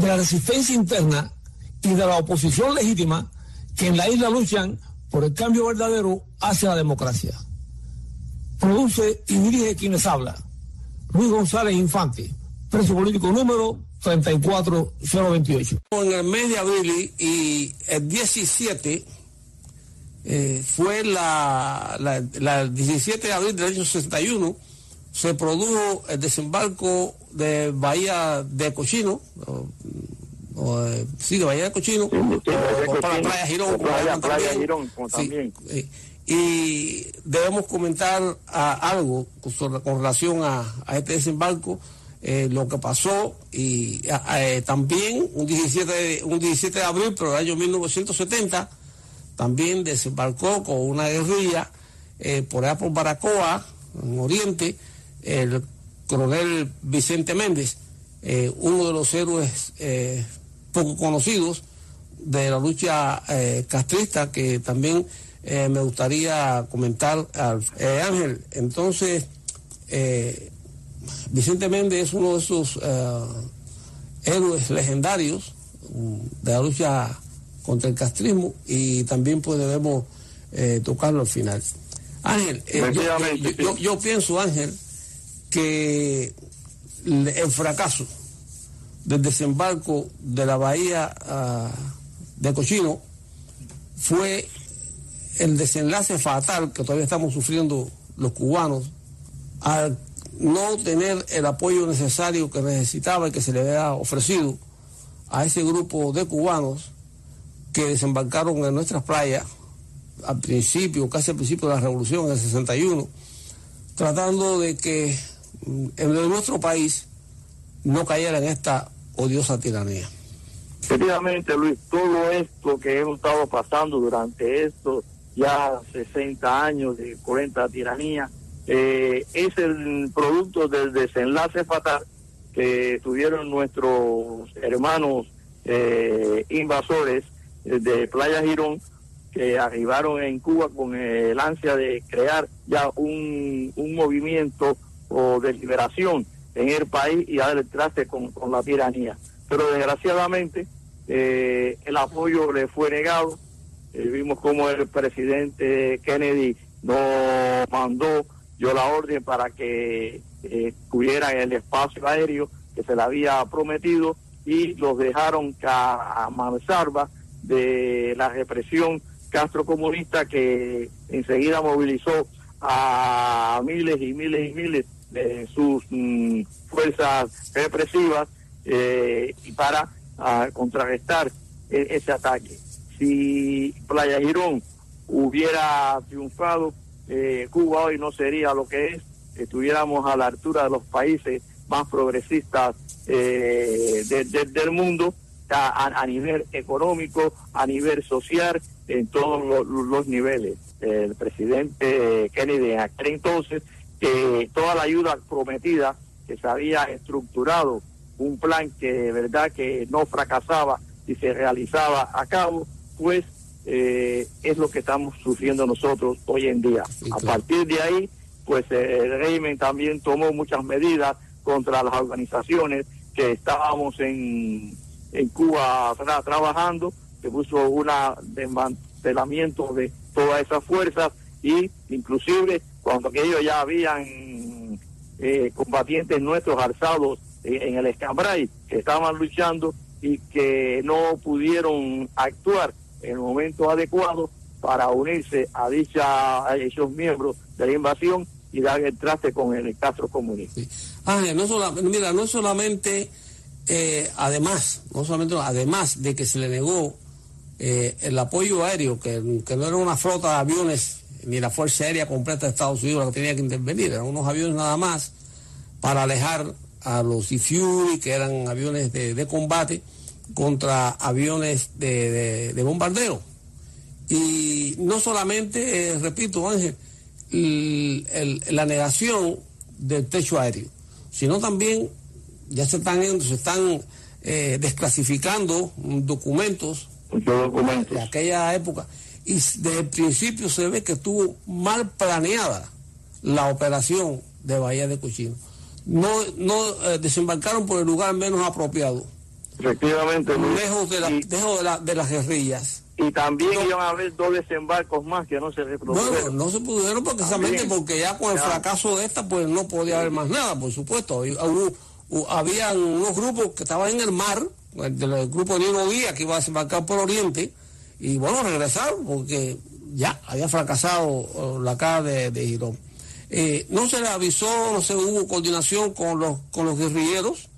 de la resistencia interna y de la oposición legítima que en la isla luchan por el cambio verdadero hacia la democracia. Produce y dirige quienes habla. Luis González Infante, preso político número 34028. En el mes de abril y el 17 eh, fue la, la, 17 de abril del año 61, se produjo el desembarco de Bahía de Cochino, o, eh, sí, de Bahía de Cochino, para la Playa Girón, playa, Girón también. Eh, y debemos comentar algo con, relación a, este desembarco, lo que pasó y también un 17, un 17 de abril, pero del año 1970, también desembarcó con una guerrilla eh, por allá por Baracoa, en Oriente, el coronel Vicente Méndez, eh, uno de los héroes eh, poco conocidos de la lucha castrista, que también me gustaría comentar. Ángel, entonces, Vicente Méndez es uno de esos héroes legendarios mm, de la lucha contra el castrismo y también pues debemos eh, tocarlo al final. Ángel, eh, yo, pienso, Ángel, que el fracaso del desembarco de la bahía ah, de Cochino fue el desenlace fatal que todavía estamos sufriendo los cubanos al no tener el apoyo necesario que necesitaba y que se le había ofrecido a ese grupo de cubanos que desembarcaron en nuestras playas al principio, casi al principio de la revolución, en el 61, tratando de que en nuestro país no cayera en esta odiosa tiranía. Efectivamente, Luis, todo esto que hemos estado pasando durante estos ya 60 años de 40 tiranía, eh, es el producto del desenlace fatal que tuvieron nuestros hermanos eh, invasores de Playa Girón que arribaron en Cuba con el ansia de crear ya un, un movimiento o de liberación en el país y el traste con, la tiranía. Pero desgraciadamente eh, el apoyo le fue negado. Eh, vimos como el presidente Kennedy no mandó, dio la orden para que eh, el espacio aéreo que se le había prometido y los dejaron a, a mansalva de la represión castrocomunista que enseguida movilizó a miles y miles y miles de sus mm, fuerzas represivas eh, y para contrarrestar e, ese ataque. Si Playa Girón hubiera triunfado, eh, Cuba hoy no sería lo que es, estuviéramos a la altura de los países más progresistas eh, del mundo a, nivel económico, a nivel social, en todos los, niveles. El presidente Kennedy en aquel entonces, que toda la ayuda prometida, que se había estructurado un plan que de verdad que no fracasaba y se realizaba a cabo, pues eh, es lo que estamos sufriendo nosotros hoy en día. A partir de ahí, pues el régimen también tomó muchas medidas contra las organizaciones que estábamos en en Cuba trabajando, se puso un desmantelamiento de todas esas fuerzas y inclusive cuando aquellos ya habían eh, combatientes nuestros alzados en, el escambray que estaban luchando y que no pudieron actuar en el momento adecuado para unirse a dicha a esos miembros de la invasión y dar el traste con el Castro comunista. no mira, no solamente eh, además, no solamente además de que se le negó eh, el apoyo aéreo, que, no era una flota de aviones ni la Fuerza Aérea completa de Estados Unidos la que tenía que intervenir, eran unos aviones nada más para alejar a los Fury, que eran aviones de, combate, contra aviones de, bombardeo. Y no solamente, eh, repito, Ángel, la negación del techo aéreo, sino también ya se están, se están eh, desclasificando documentos, documentos de aquella época y desde el principio se ve que estuvo mal planeada la operación de Bahía de Cochino. No, no eh, desembarcaron por el lugar menos apropiado. Efectivamente. Lejos de, la, lejos de, las guerrillas. Y también iban a haber dos desembarcos más que no se reprodujeron. No, no se pudieron precisamente porque ya con el fracaso de esta, pues no podía haber más nada, por supuesto. había unos grupos que estaban en el mar, del grupo de Nino Díaz que iba a desembarcar por Oriente, y bueno, regresar porque ya había fracasado la cara de, de Girón. Eh, no se le avisó, no se hubo coordinación con los, con los guerrilleros,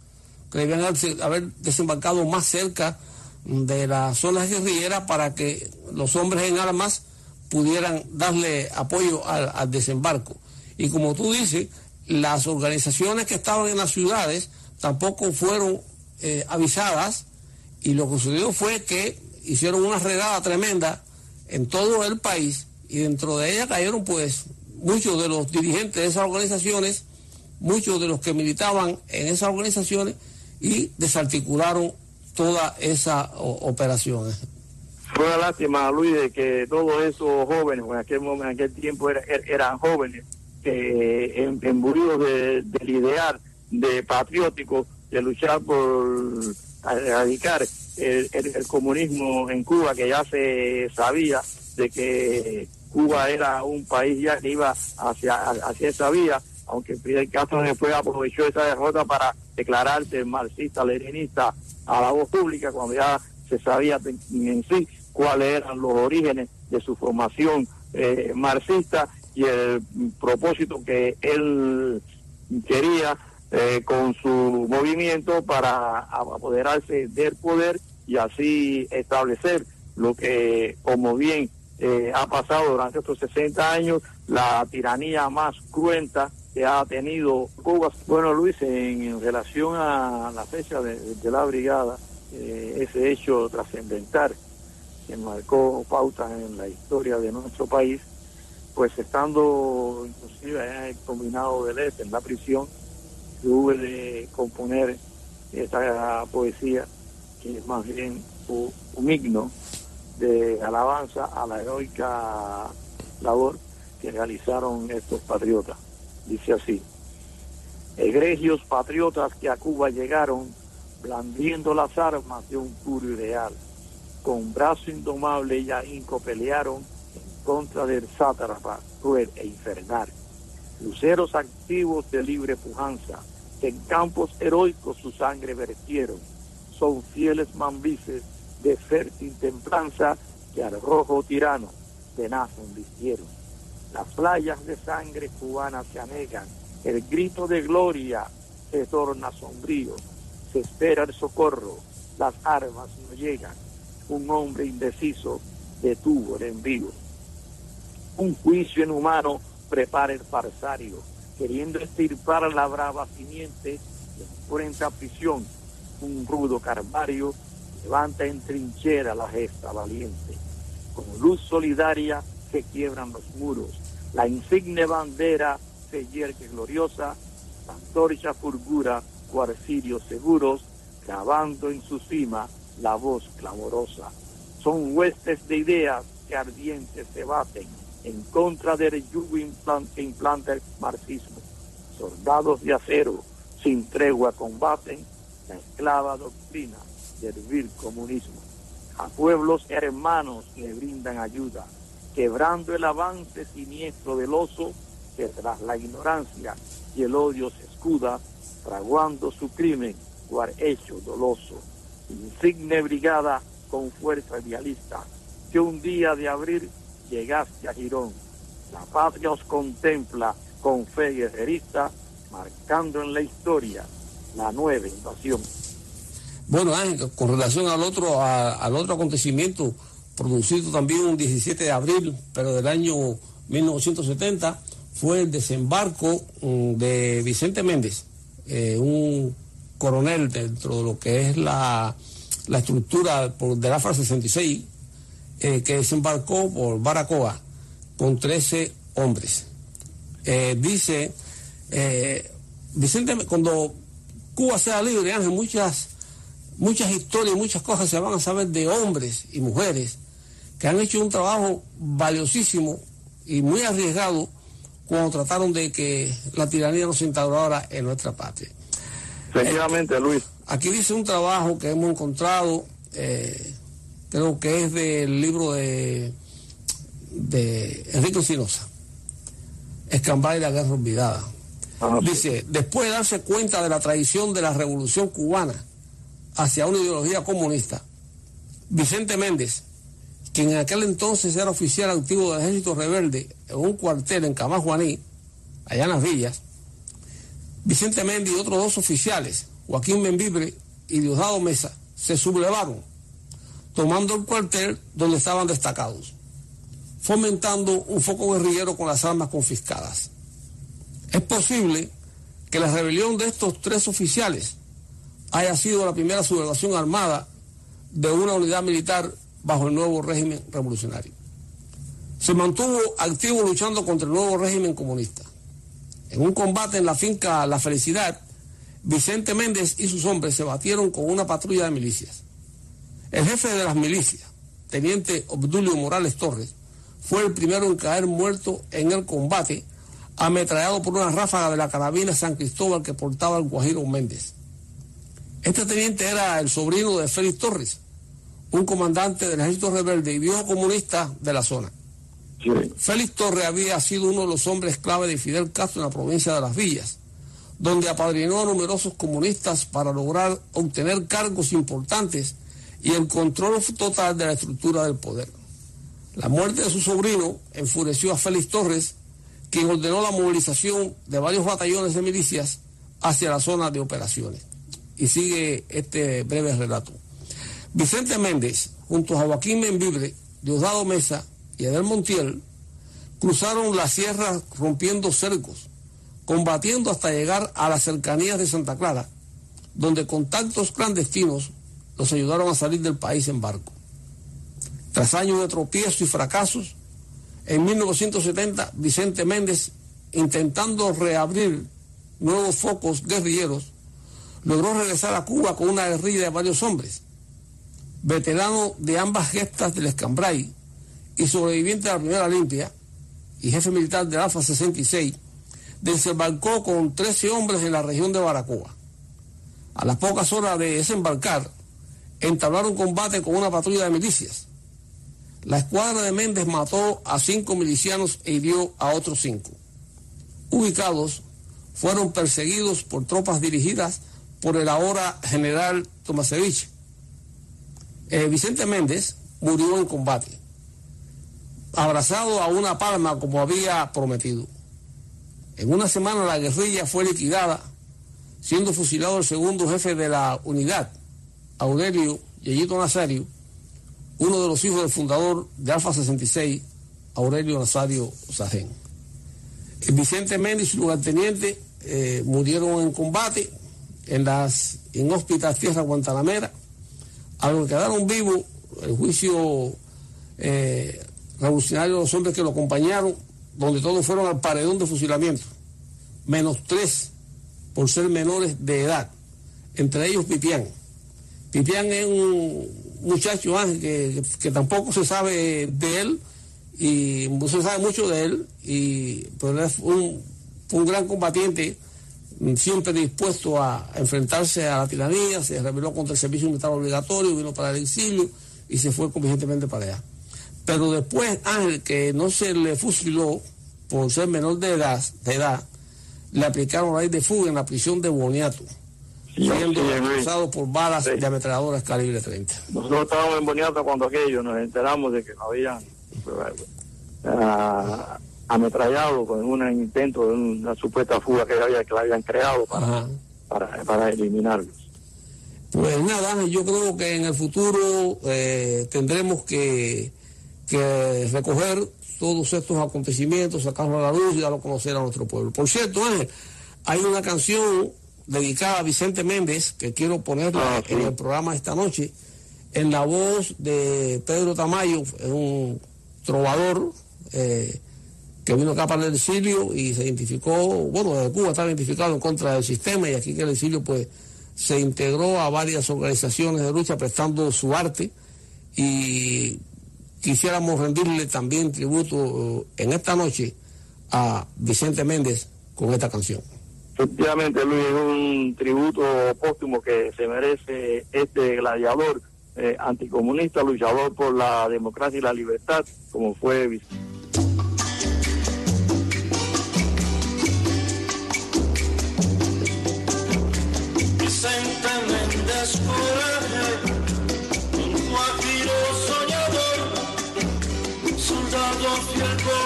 que debían haber desembarcado más cerca de las zonas guerrilleras para que los hombres en armas pudieran darle apoyo al, desembarco. Y como tú dices, las organizaciones que estaban en las ciudades tampoco fueron eh, avisadas y lo que sucedió fue que hicieron una redada tremenda en todo el país y dentro de ella cayeron pues muchos de los dirigentes de esas organizaciones, muchos de los que militaban en esas organizaciones y desarticularon toda esa operación. Fue una lástima, Luis, de que todos esos jóvenes, en aquel momento, en aquel tiempo er, eran jóvenes, en, de, del ideal de patriótico, de luchar por erradicar el, comunismo en Cuba, que ya se sabía de que Cuba era un país ya que iba hacia, hacia esa vía, aunque Fidel Castro después aprovechó esa derrota para declararse marxista-leninista a la voz pública, cuando ya se sabía en sí cuáles eran los orígenes de su formación eh, marxista y el propósito que él quería eh, con su movimiento para apoderarse del poder y así establecer lo que, como bien eh, ha pasado durante estos 60 años, la tiranía más cruenta que ha tenido Cuba. Bueno, Luis, en, relación a la fecha de, la brigada, eh, ese hecho trascendental que marcó pautas en la historia de nuestro país, pues estando inclusive el combinado del Este, en la prisión, tuve de componer esta poesía, que es más bien un, himno de alabanza a la heroica labor que realizaron estos patriotas. Dice así, egregios patriotas que a Cuba llegaron, blandiendo las armas de un puro ideal, con brazo indomable y ahínco pelearon en contra del sátrapa cruel e infernal. Luceros activos de libre pujanza, en campos heroicos su sangre vertieron. Son fieles mambises de fértil templanza que al rojo tirano tenaz vistieron. Las playas de sangre cubana se anegan, el grito de gloria se torna sombrío, se espera el socorro, las armas no llegan, un hombre indeciso detuvo el envío. Un juicio inhumano prepara el farsario, queriendo estirpar la brava simiente, enfrenta a prisión un rudo carvario, levanta en trinchera la gesta valiente. Con luz solidaria se quiebran los muros, la insigne bandera se yergue gloriosa, la antorcha fulgura, cuarcirios seguros, grabando en su cima la voz clamorosa. Son huestes de ideas que ardientes se baten en contra del yugo que implanta el marxismo. Soldados de acero sin tregua combaten la esclava doctrina del vil comunismo. A pueblos hermanos le brindan ayuda, quebrando el avance siniestro del oso que tras la ignorancia y el odio se escuda, fraguando su crimen cual hecho doloso. Insigne brigada con fuerza idealista, que un día de abril llegaste a Girón. La patria os contempla con fe guerrerista, marcando en la historia la nueva invasión. Bueno, con relación al otro, al otro acontecimiento producido también un 17 de abril, pero del año 1970, fue el desembarco mm, de Vicente Méndez, eh, un coronel dentro de lo que es la, la estructura del AFA 66 eh, que desembarcó por Baracoa con 13 hombres. Eh, dice eh, Vicente, cuando Cuba sea libre, Ángel, muchas, muchas historias, muchas cosas se van a saber de hombres y mujeres que han hecho un trabajo valiosísimo y muy arriesgado cuando trataron de que la tiranía no se instaurara en nuestra patria. Efectivamente, Luis. Aquí dice un trabajo que hemos encontrado, eh, creo que es del libro de, de Enrique Sinosa, Escambay y la Guerra Olvidada. Ah, dice, después de darse cuenta de la traición de la revolución cubana hacia una ideología comunista, Vicente Méndez, quien en aquel entonces era oficial activo del ejército rebelde en un cuartel en Camajuaní, allá en las villas, Vicente Méndez y otros dos oficiales, Joaquín Membibre y Diosdado Mesa, se sublevaron, tomando el cuartel donde estaban destacados, fomentando un foco guerrillero con las armas confiscadas. Es posible que la rebelión de estos tres oficiales haya sido la primera sublevación armada de una unidad militar bajo el nuevo régimen revolucionario. Se mantuvo activo luchando contra el nuevo régimen comunista. En un combate en la finca La Felicidad, Vicente Méndez y sus hombres se batieron con una patrulla de milicias. El jefe de las milicias, teniente Obdulio Morales Torres, fue el primero en caer muerto en el combate, ametrallado por una ráfaga de la carabina San Cristóbal que portaba el Guajiro Méndez. Este teniente era el sobrino de Félix Torres, un comandante del ejército rebelde y viejo comunista de la zona. Félix Torres había sido uno de los hombres clave de Fidel Castro en la provincia de Las Villas, donde apadrinó a numerosos comunistas para lograr obtener cargos importantes y el control total de la estructura del poder. La muerte de su sobrino enfureció a Félix Torres, quien ordenó la movilización de varios batallones de milicias hacia la zona de operaciones. Y sigue este breve relato. Vicente Méndez, junto a Joaquín Membibre, Diosdado Mesa y Edel Montiel, cruzaron la sierra rompiendo cercos, combatiendo hasta llegar a las cercanías de Santa Clara, donde contactos clandestinos los ayudaron a salir del país en barco. Tras años de tropiezos y fracasos, en 1970 Vicente Méndez, intentando reabrir nuevos focos guerrilleros, logró regresar a Cuba con una guerrilla de varios hombres veterano de ambas gestas del Escambray y sobreviviente de la primera limpia y jefe militar del Alfa 66, desembarcó con 13 hombres en la región de Baracoa. A las pocas horas de desembarcar, entablaron combate con una patrulla de milicias. La escuadra de Méndez mató a cinco milicianos e hirió a otros cinco. Ubicados, fueron perseguidos por tropas dirigidas por el ahora general Tomasevich, eh, Vicente Méndez murió en combate, abrazado a una palma como había prometido. En una semana la guerrilla fue liquidada, siendo fusilado el segundo jefe de la unidad, Aurelio Yeyito Nazario, uno de los hijos del fundador de Alfa 66, Aurelio Nazario Sajén. Vicente Méndez y su lugarteniente eh, murieron en combate en las inhóspitas tierras guantanameras a los que quedaron vivos, el juicio eh, revolucionario de los hombres que lo acompañaron, donde todos fueron al paredón de fusilamiento, menos tres por ser menores de edad, entre ellos Pipián. Pipián es un muchacho ángel que, tampoco se sabe de él y no se sabe mucho de él, y, pero es un, un gran combatiente siempre dispuesto a enfrentarse a la tiranía, se rebeló contra el servicio militar obligatorio, vino para el exilio y se fue convenientemente para allá. Pero después Ángel, que no se le fusiló por ser menor de edad, de edad le aplicaron ley de fuga en la prisión de Boniato, siendo acusado por balas de ametralladoras calibre 30. Nosotros estábamos en Boniato cuando aquello nos enteramos de que no habían... Uh, ametrallado con un intento de una supuesta fuga que, había, que la habían creado para, para, eliminarlos. Pues nada, yo creo que en el futuro eh, tendremos que, que recoger todos estos acontecimientos, sacarlos a la luz y darlo a conocer a nuestro pueblo. Por cierto, Ángel, hay una canción dedicada a Vicente Méndez, que quiero ponerla ah, en el programa esta noche, en la voz de Pedro Tamayo, un trovador eh, que vino acá para el exilio y se identificó, bueno, desde Cuba estaba identificado en contra del sistema y aquí que el exilio pues se integró a varias organizaciones de lucha prestando su arte y quisiéramos rendirle también tributo eh, en esta noche a Vicente Méndez con esta canción. Efectivamente, Luis, es un tributo póstumo que se merece este gladiador eh, anticomunista, luchador por la democracia y la libertad, como fue Vicente. Méndez Coraje, un soñador, soldado fiel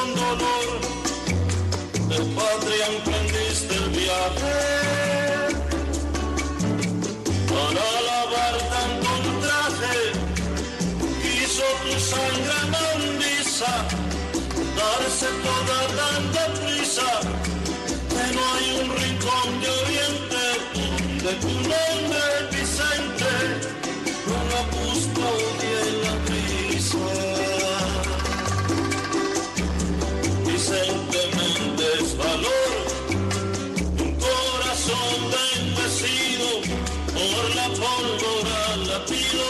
emprendiste el viaje. Para lavar tanto un traje, quiso tu sangre mandisa, darse toda tanta la pólvora latido,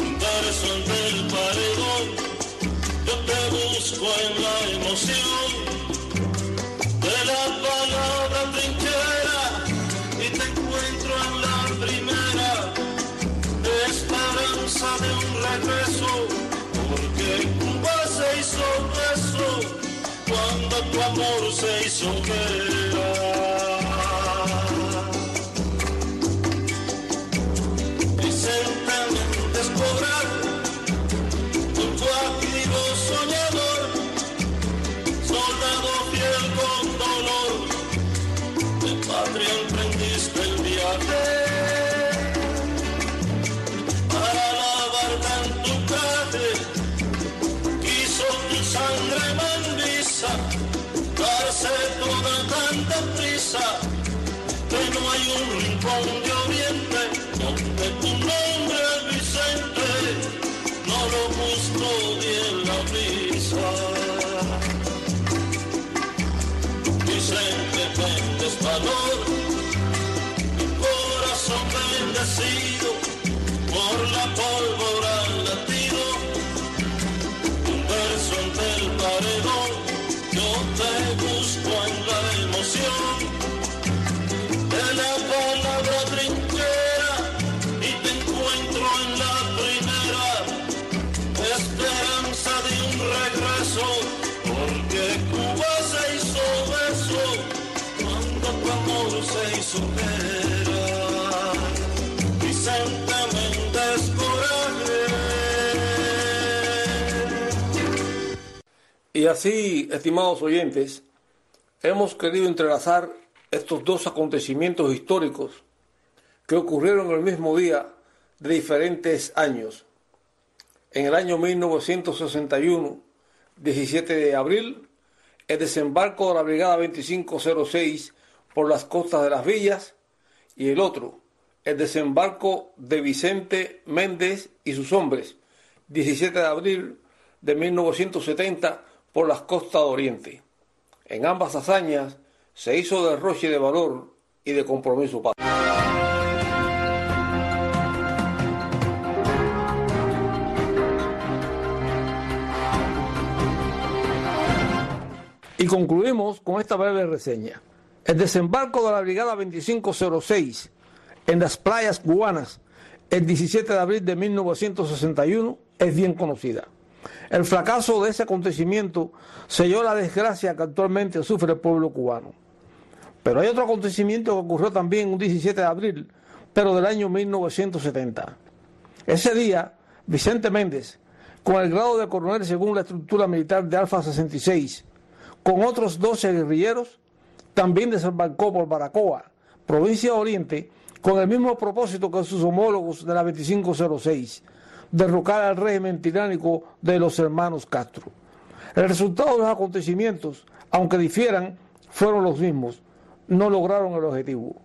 un verso del paredón, yo te busco en la emoción de la palabra trinchera y te encuentro en la primera esperanza de un regreso, porque Cuba se hizo beso cuando tu amor se hizo guerra. Que no hay un rincón de oriente donde tu Y así, estimados oyentes, hemos querido entrelazar estos dos acontecimientos históricos que ocurrieron el mismo día de diferentes años. En el año 1961, 17 de abril, el desembarco de la Brigada 2506 por las costas de las villas y el otro, el desembarco de Vicente Méndez y sus hombres, 17 de abril de 1970 por las costas de Oriente. En ambas hazañas se hizo derroche de valor y de compromiso. Y concluimos con esta breve reseña. El desembarco de la Brigada 2506 en las playas cubanas el 17 de abril de 1961 es bien conocida. El fracaso de ese acontecimiento selló la desgracia que actualmente sufre el pueblo cubano. Pero hay otro acontecimiento que ocurrió también un 17 de abril, pero del año 1970. Ese día, Vicente Méndez, con el grado de coronel según la estructura militar de Alfa 66, con otros 12 guerrilleros, también desembarcó por Baracoa, provincia de Oriente, con el mismo propósito que sus homólogos de la 2506, derrocar al régimen tiránico de los hermanos Castro. El resultado de los acontecimientos, aunque difieran, fueron los mismos. no lograron el objetivo.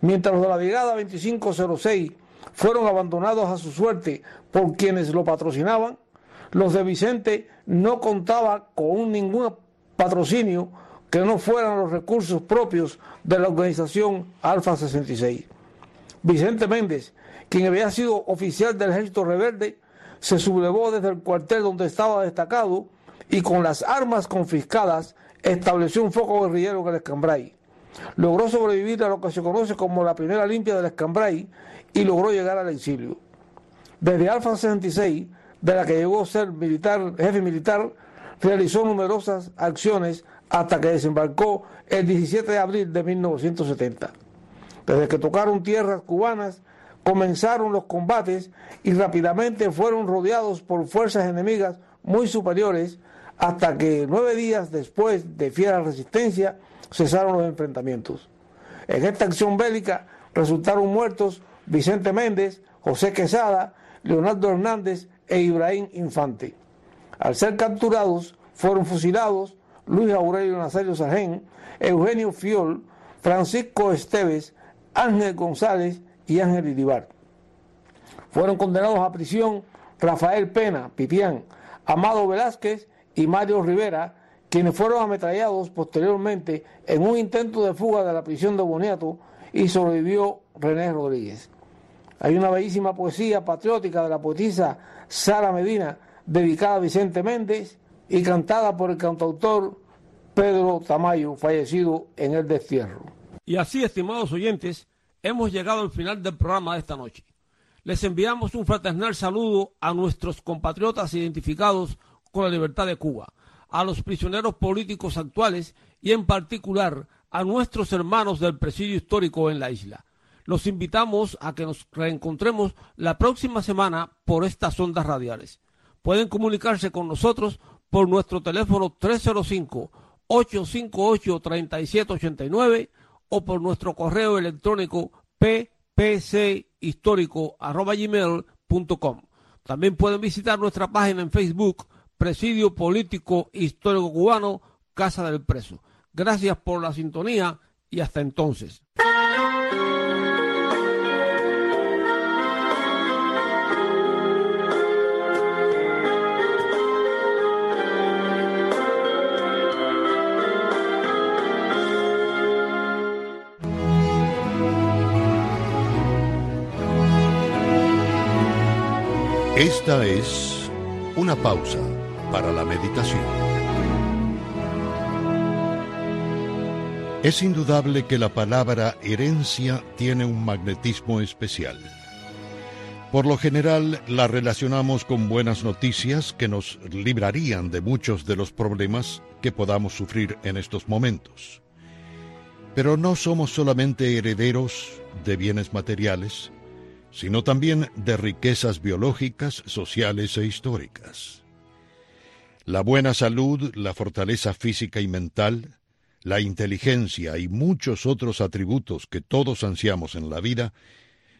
Mientras los de la Brigada 2506 fueron abandonados a su suerte por quienes lo patrocinaban, los de Vicente no contaban con ningún patrocinio que no fueran los recursos propios de la organización Alfa 66. Vicente Méndez, quien había sido oficial del ejército rebelde, se sublevó desde el cuartel donde estaba destacado y con las armas confiscadas estableció un foco guerrillero en el Escambray. Logró sobrevivir a lo que se conoce como la primera limpia del Escambray y logró llegar al exilio. Desde Alfa 66, de la que llegó a ser militar, jefe militar, realizó numerosas acciones hasta que desembarcó el 17 de abril de 1970. Desde que tocaron tierras cubanas, comenzaron los combates y rápidamente fueron rodeados por fuerzas enemigas muy superiores hasta que nueve días después de fiera resistencia cesaron los enfrentamientos. En esta acción bélica resultaron muertos Vicente Méndez, José Quesada, Leonardo Hernández e Ibrahim Infante. Al ser capturados, fueron fusilados Luis Aurelio Nazario Sargén, Eugenio Fiol, Francisco Esteves, Ángel González y Ángel Iribar. Fueron condenados a prisión Rafael Pena, Pipián, Amado Velázquez y Mario Rivera, quienes fueron ametrallados posteriormente en un intento de fuga de la prisión de Boniato y sobrevivió René Rodríguez. Hay una bellísima poesía patriótica de la poetisa Sara Medina dedicada a Vicente Méndez y cantada por el cantautor Pedro Tamayo, fallecido en el destierro. Y así, estimados oyentes, hemos llegado al final del programa de esta noche. Les enviamos un fraternal saludo a nuestros compatriotas identificados con la libertad de Cuba, a los prisioneros políticos actuales y en particular a nuestros hermanos del presidio histórico en la isla. Los invitamos a que nos reencontremos la próxima semana por estas ondas radiales. Pueden comunicarse con nosotros por nuestro teléfono 305-858-3789 o por nuestro correo electrónico ppchistórico.com. También pueden visitar nuestra página en Facebook, Presidio Político Histórico Cubano, Casa del Preso. Gracias por la sintonía y hasta entonces. Esta es una pausa para la meditación. Es indudable que la palabra herencia tiene un magnetismo especial. Por lo general la relacionamos con buenas noticias que nos librarían de muchos de los problemas que podamos sufrir en estos momentos. Pero no somos solamente herederos de bienes materiales, sino también de riquezas biológicas, sociales e históricas. La buena salud, la fortaleza física y mental, la inteligencia y muchos otros atributos que todos ansiamos en la vida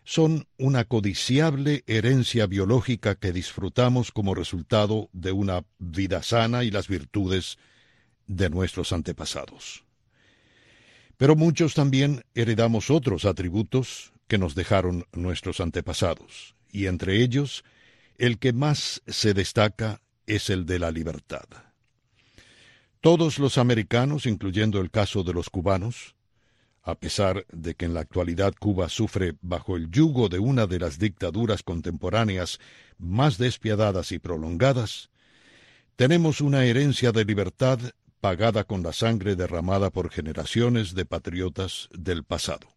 son una codiciable herencia biológica que disfrutamos como resultado de una vida sana y las virtudes de nuestros antepasados. Pero muchos también heredamos otros atributos que nos dejaron nuestros antepasados, y entre ellos el que más se destaca es el de la libertad. Todos los americanos, incluyendo el caso de los cubanos, a pesar de que en la actualidad Cuba sufre bajo el yugo de una de las dictaduras contemporáneas más despiadadas y prolongadas, tenemos una herencia de libertad pagada con la sangre derramada por generaciones de patriotas del pasado.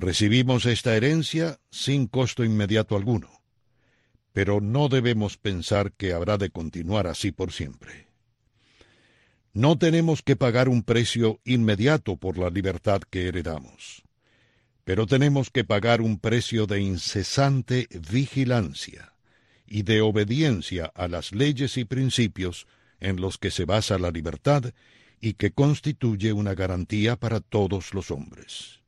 Recibimos esta herencia sin costo inmediato alguno, pero no debemos pensar que habrá de continuar así por siempre. No tenemos que pagar un precio inmediato por la libertad que heredamos, pero tenemos que pagar un precio de incesante vigilancia y de obediencia a las leyes y principios en los que se basa la libertad y que constituye una garantía para todos los hombres.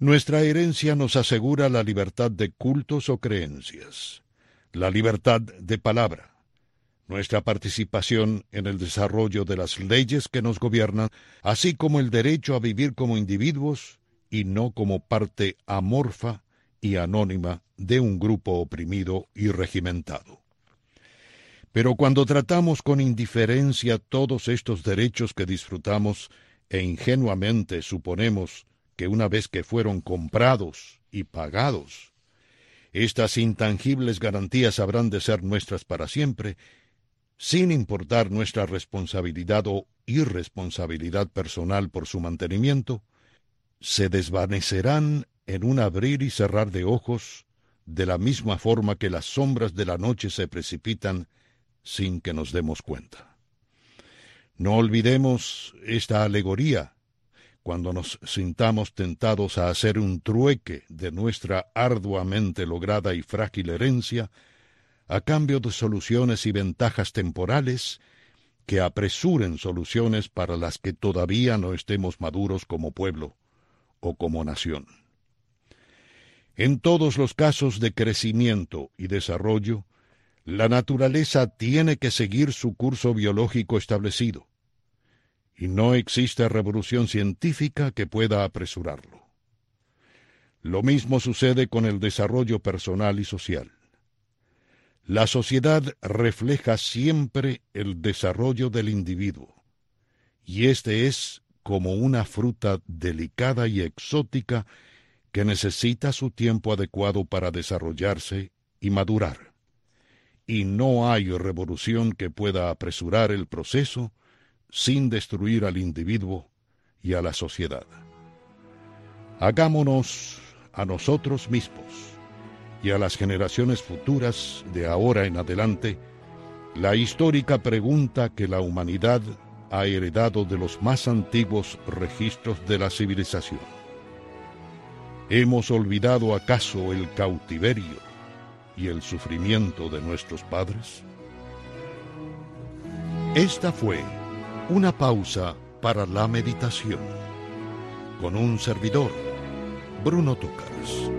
Nuestra herencia nos asegura la libertad de cultos o creencias, la libertad de palabra, nuestra participación en el desarrollo de las leyes que nos gobiernan, así como el derecho a vivir como individuos y no como parte amorfa y anónima de un grupo oprimido y regimentado. Pero cuando tratamos con indiferencia todos estos derechos que disfrutamos e ingenuamente suponemos que una vez que fueron comprados y pagados, estas intangibles garantías habrán de ser nuestras para siempre, sin importar nuestra responsabilidad o irresponsabilidad personal por su mantenimiento, se desvanecerán en un abrir y cerrar de ojos, de la misma forma que las sombras de la noche se precipitan sin que nos demos cuenta. No olvidemos esta alegoría cuando nos sintamos tentados a hacer un trueque de nuestra arduamente lograda y frágil herencia a cambio de soluciones y ventajas temporales que apresuren soluciones para las que todavía no estemos maduros como pueblo o como nación. En todos los casos de crecimiento y desarrollo, la naturaleza tiene que seguir su curso biológico establecido y no existe revolución científica que pueda apresurarlo. Lo mismo sucede con el desarrollo personal y social. La sociedad refleja siempre el desarrollo del individuo, y éste es como una fruta delicada y exótica que necesita su tiempo adecuado para desarrollarse y madurar. Y no hay revolución que pueda apresurar el proceso sin destruir al individuo y a la sociedad. Hagámonos a nosotros mismos y a las generaciones futuras de ahora en adelante la histórica pregunta que la humanidad ha heredado de los más antiguos registros de la civilización. ¿Hemos olvidado acaso el cautiverio y el sufrimiento de nuestros padres? Esta fue una pausa para la meditación con un servidor, Bruno Túcaras.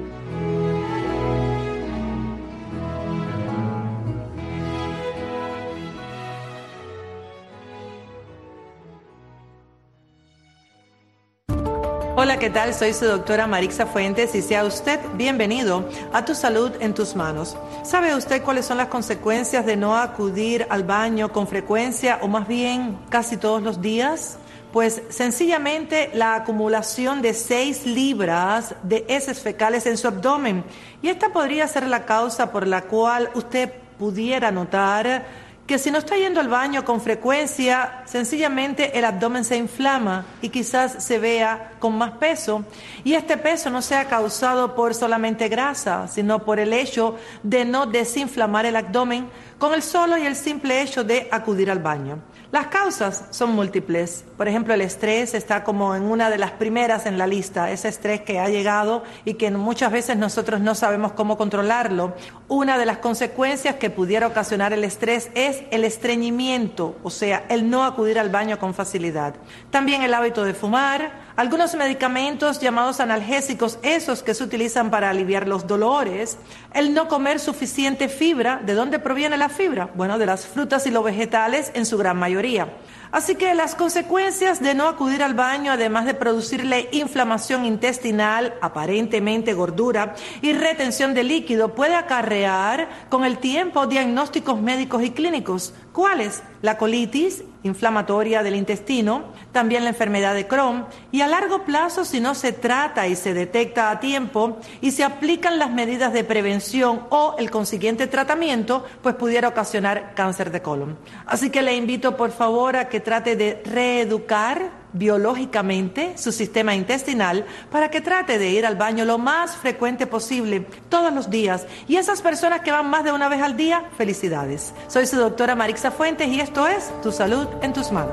¿Qué tal? Soy su doctora Marixa Fuentes y sea usted bienvenido a Tu Salud en tus manos. ¿Sabe usted cuáles son las consecuencias de no acudir al baño con frecuencia o más bien casi todos los días? Pues sencillamente la acumulación de 6 libras de heces fecales en su abdomen. Y esta podría ser la causa por la cual usted pudiera notar que si no está yendo al baño con frecuencia, sencillamente el abdomen se inflama y quizás se vea con más peso. Y este peso no sea causado por solamente grasa, sino por el hecho de no desinflamar el abdomen con el solo y el simple hecho de acudir al baño. Las causas son múltiples. Por ejemplo, el estrés está como en una de las primeras en la lista, ese estrés que ha llegado y que muchas veces nosotros no sabemos cómo controlarlo. Una de las consecuencias que pudiera ocasionar el estrés es el estreñimiento, o sea, el no acudir al baño con facilidad. También el hábito de fumar, algunos medicamentos llamados analgésicos, esos que se utilizan para aliviar los dolores, el no comer suficiente fibra, ¿de dónde proviene la fibra? Bueno, de las frutas y los vegetales en su gran mayoría. Así que las consecuencias de no acudir al baño, además de producirle inflamación intestinal, aparentemente gordura y retención de líquido, puede acarrear con el tiempo diagnósticos médicos y clínicos. ¿Cuáles? La colitis inflamatoria del intestino, también la enfermedad de Crohn y a largo plazo si no se trata y se detecta a tiempo y se aplican las medidas de prevención o el consiguiente tratamiento, pues pudiera ocasionar cáncer de colon. Así que le invito por favor a trate de reeducar biológicamente su sistema intestinal para que trate de ir al baño lo más frecuente posible todos los días. Y esas personas que van más de una vez al día, felicidades. Soy su doctora Marixa Fuentes y esto es Tu Salud en tus manos.